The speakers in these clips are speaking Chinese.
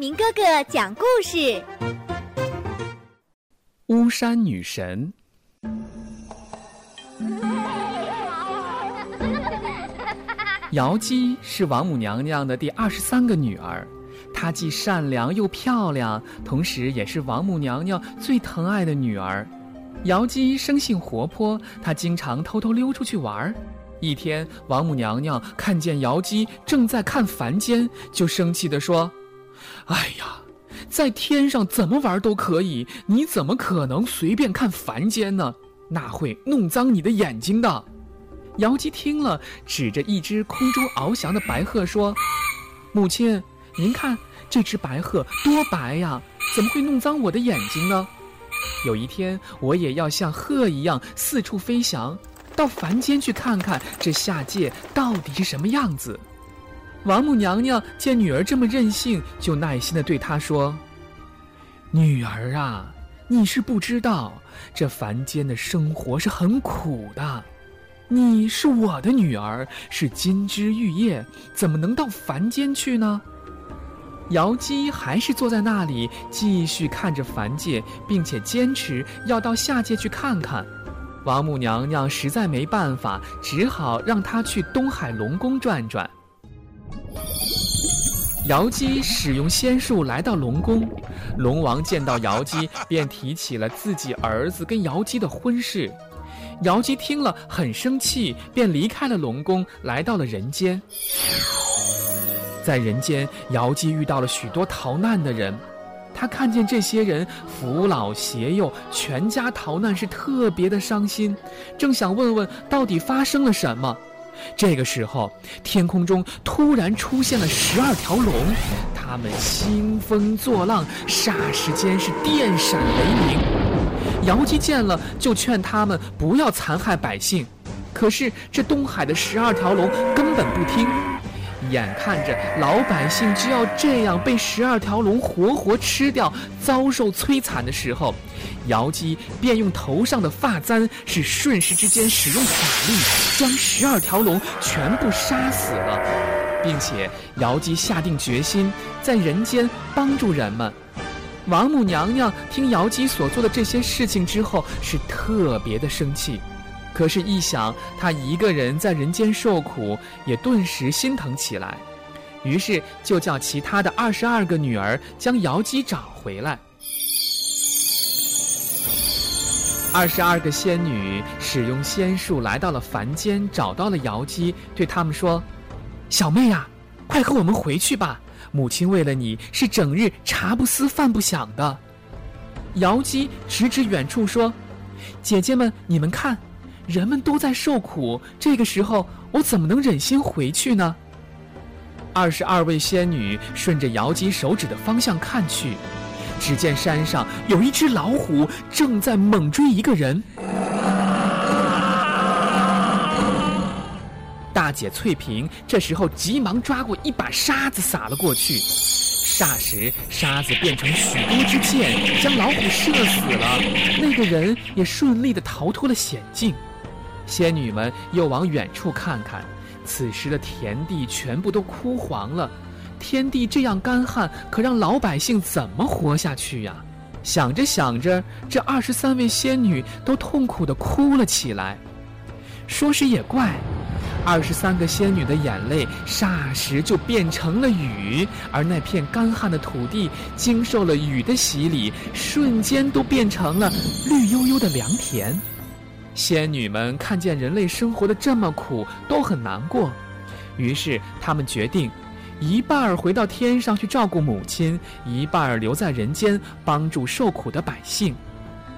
明哥哥讲故事：巫山女神。瑶姬是王母娘娘的第二十三个女儿，她既善良又漂亮，同时也是王母娘娘最疼爱的女儿。瑶姬生性活泼，她经常偷偷溜出去玩儿。一天，王母娘娘看见瑶姬正在看凡间，就生气地说：“哎呀，在天上怎么玩都可以，你怎么可能随便看凡间呢？那会弄脏你的眼睛的。”瑶姬听了，指着一只空中翱翔的白鹤说：“母亲，您看这只白鹤多白呀，怎么会弄脏我的眼睛呢？有一天，我也要像鹤一样四处飞翔。”到凡间去看看这下界到底是什么样子。王母娘娘见女儿这么任性，就耐心的对她说：“女儿啊，你是不知道，这凡间的生活是很苦的。你是我的女儿，是金枝玉叶，怎么能到凡间去呢？”瑶姬还是坐在那里，继续看着凡界，并且坚持要到下界去看看。王母娘娘实在没办法，只好让她去东海龙宫转转。瑶姬使用仙术来到龙宫，龙王见到瑶姬，便提起了自己儿子跟瑶姬的婚事。瑶姬听了很生气，便离开了龙宫，来到了人间。在人间，瑶姬遇到了许多逃难的人。他看见这些人扶老携幼，全家逃难，是特别的伤心，正想问问到底发生了什么。这个时候，天空中突然出现了十二条龙，他们兴风作浪，霎时间是电闪雷鸣。瑶姬见了，就劝他们不要残害百姓，可是这东海的十二条龙根本不听。眼看着老百姓就要这样被十二条龙活活吃掉，遭受摧残的时候，瑶姬便用头上的发簪，是瞬时之间使用法力，将十二条龙全部杀死了，并且瑶姬下定决心在人间帮助人们。王母娘娘听瑶姬所做的这些事情之后，是特别的生气。可是，一想他一个人在人间受苦，也顿时心疼起来，于是就叫其他的二十二个女儿将瑶姬找回来。二十二个仙女使用仙术来到了凡间，找到了瑶姬，对他们说：“小妹呀，快和我们回去吧！母亲为了你是整日茶不思饭不想的。”瑶姬指指远处说：“姐姐们，你们看。”人们都在受苦，这个时候我怎么能忍心回去呢？二十二位仙女顺着瑶姬手指的方向看去，只见山上有一只老虎正在猛追一个人。大姐翠萍这时候急忙抓过一把沙子撒了过去，霎时沙子变成许多支箭，将老虎射死了。那个人也顺利的逃脱了险境。仙女们又往远处看看，此时的田地全部都枯黄了，天地这样干旱，可让老百姓怎么活下去呀？想着想着，这二十三位仙女都痛苦地哭了起来。说是也怪，二十三个仙女的眼泪霎时就变成了雨，而那片干旱的土地经受了雨的洗礼，瞬间都变成了绿油油的良田。仙女们看见人类生活的这么苦，都很难过，于是她们决定，一半儿回到天上去照顾母亲，一半儿留在人间帮助受苦的百姓。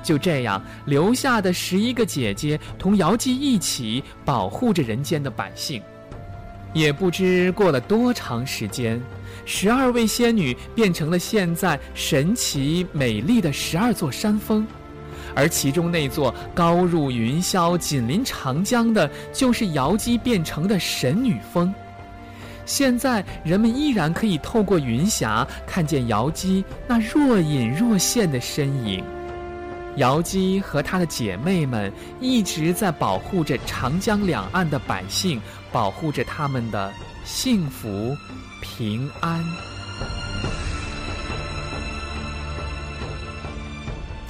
就这样，留下的十一个姐姐同瑶姬一起保护着人间的百姓。也不知过了多长时间，十二位仙女变成了现在神奇美丽的十二座山峰。而其中那座高入云霄、紧邻长江的，就是瑶姬变成的神女峰。现在人们依然可以透过云霞看见瑶姬那若隐若现的身影。瑶姬和她的姐妹们一直在保护着长江两岸的百姓，保护着他们的幸福、平安。